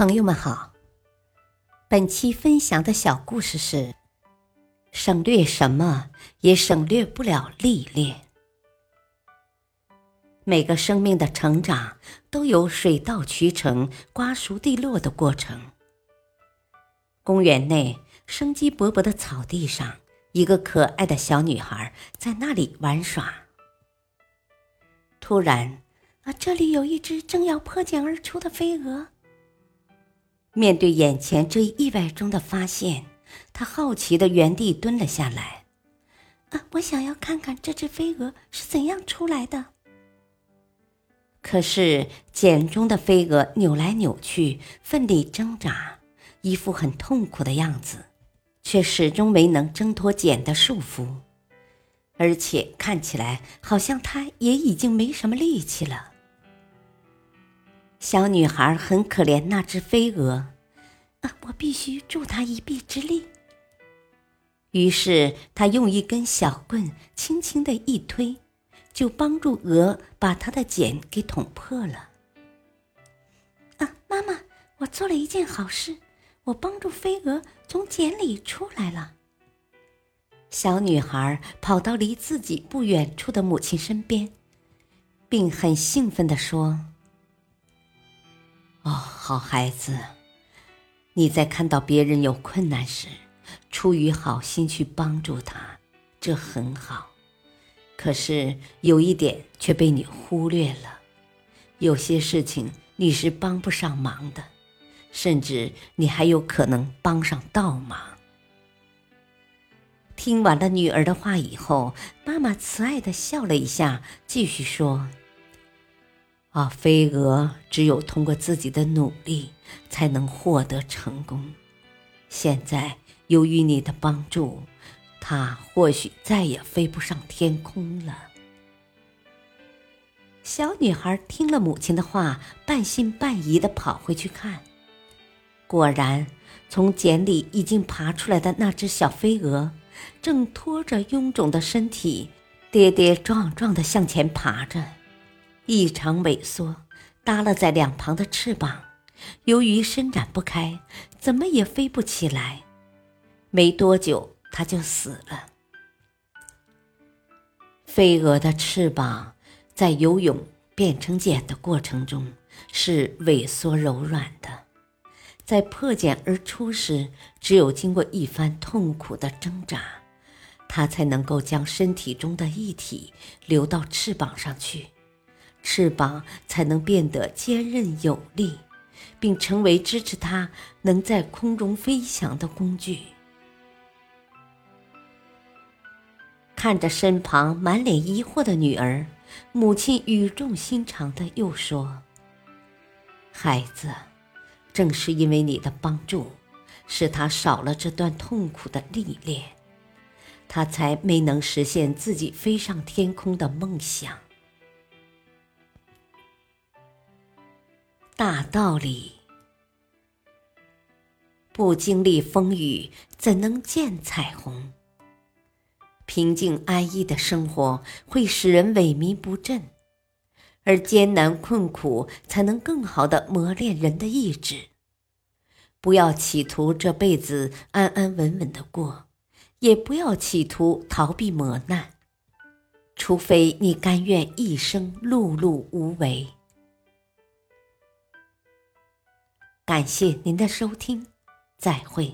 朋友们好，本期分享的小故事是：省略什么也省略不了历练。每个生命的成长都有水到渠成、瓜熟蒂落的过程。公园内生机勃勃的草地上，一个可爱的小女孩在那里玩耍。突然，啊，这里有一只正要破茧而出的飞蛾。面对眼前这意外中的发现，他好奇的原地蹲了下来。啊，我想要看看这只飞蛾是怎样出来的。可是茧中的飞蛾扭来扭去，奋力挣扎，一副很痛苦的样子，却始终没能挣脱茧的束缚，而且看起来好像它也已经没什么力气了。小女孩很可怜那只飞蛾，啊，我必须助她一臂之力。于是她用一根小棍轻轻的一推，就帮助鹅把它的茧给捅破了。啊，妈妈，我做了一件好事，我帮助飞蛾从茧里出来了。小女孩跑到离自己不远处的母亲身边，并很兴奋地说。哦，好孩子，你在看到别人有困难时，出于好心去帮助他，这很好。可是有一点却被你忽略了，有些事情你是帮不上忙的，甚至你还有可能帮上倒忙。听完了女儿的话以后，妈妈慈爱的笑了一下，继续说。啊，飞蛾只有通过自己的努力才能获得成功。现在由于你的帮助，它或许再也飞不上天空了。小女孩听了母亲的话，半信半疑的跑回去看，果然，从茧里已经爬出来的那只小飞蛾，正拖着臃肿的身体，跌跌撞撞的向前爬着。异常萎缩，耷拉在两旁的翅膀，由于伸展不开，怎么也飞不起来。没多久，它就死了。飞蛾的翅膀在游泳变成茧的过程中是萎缩柔软的，在破茧而出时，只有经过一番痛苦的挣扎，它才能够将身体中的液体流到翅膀上去。翅膀才能变得坚韧有力，并成为支持它能在空中飞翔的工具。看着身旁满脸疑惑的女儿，母亲语重心长的又说：“孩子，正是因为你的帮助，使他少了这段痛苦的历练，他才没能实现自己飞上天空的梦想。”大道理，不经历风雨，怎能见彩虹？平静安逸的生活会使人萎靡不振，而艰难困苦才能更好的磨练人的意志。不要企图这辈子安安稳稳的过，也不要企图逃避磨难，除非你甘愿一生碌碌无为。感谢您的收听，再会。